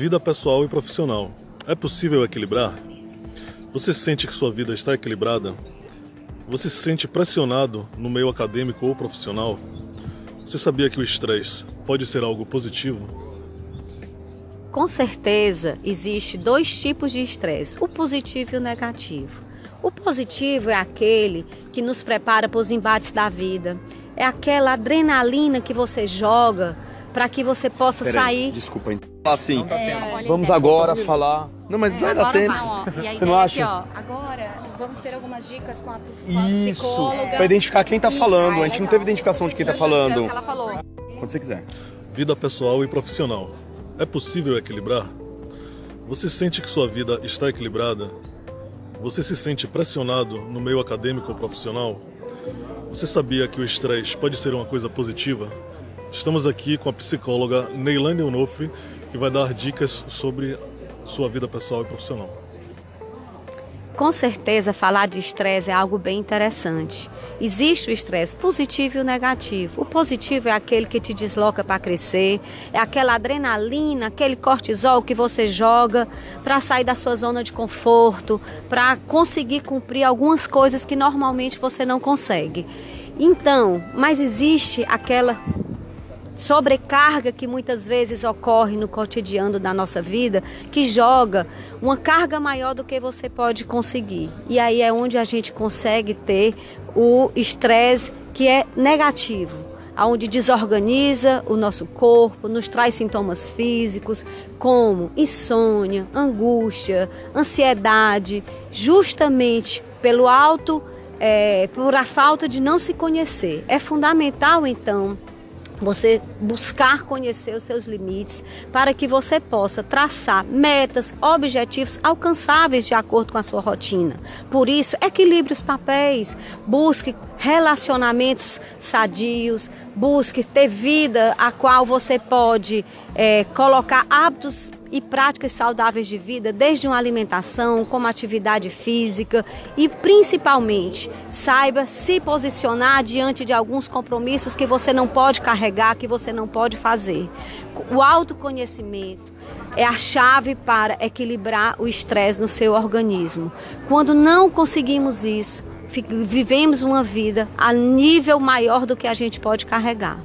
Vida pessoal e profissional. É possível equilibrar? Você sente que sua vida está equilibrada? Você se sente pressionado no meio acadêmico ou profissional? Você sabia que o estresse pode ser algo positivo? Com certeza, existe dois tipos de estresse, o positivo e o negativo. O positivo é aquele que nos prepara para os embates da vida. É aquela adrenalina que você joga para que você possa Peraí, sair. Desculpa, assim. É, vamos agora falar. Não, mas não vai dar tempo. Vai, e a Você não acha? Aqui, ó, agora vamos ter algumas dicas com a, Isso, psicóloga. Para identificar quem está falando. a gente não teve identificação de quem está falando. ela falou. Quando você quiser. Vida pessoal e profissional. É possível equilibrar? Você sente que sua vida está equilibrada? Você se sente pressionado no meio acadêmico ou profissional? Você sabia que o estresse pode ser uma coisa positiva? Estamos aqui com a psicóloga Neilane Onofre, que vai dar dicas sobre sua vida pessoal e profissional. Com certeza, falar de estresse é algo bem interessante. Existe o estresse positivo e o negativo. O positivo é aquele que te desloca para crescer, é aquela adrenalina, aquele cortisol que você joga para sair da sua zona de conforto, para conseguir cumprir algumas coisas que normalmente você não consegue. Então, mas existe aquela sobrecarga que muitas vezes ocorre no cotidiano da nossa vida, que joga uma carga maior do que você pode conseguir. E aí é onde a gente consegue ter o estresse que é negativo, aonde desorganiza o nosso corpo, nos traz sintomas físicos como insônia, angústia, ansiedade, justamente pelo alto é, por a falta de não se conhecer. É fundamental então você buscar conhecer os seus limites para que você possa traçar metas, objetivos alcançáveis de acordo com a sua rotina. Por isso, equilibre os papéis, busque relacionamentos sadios, busque ter vida a qual você pode é, colocar hábitos e práticas saudáveis de vida, desde uma alimentação, como atividade física e principalmente saiba se posicionar diante de alguns compromissos que você não pode carregar, que você não pode fazer. O autoconhecimento é a chave para equilibrar o estresse no seu organismo. Quando não conseguimos isso, vivemos uma vida a nível maior do que a gente pode carregar.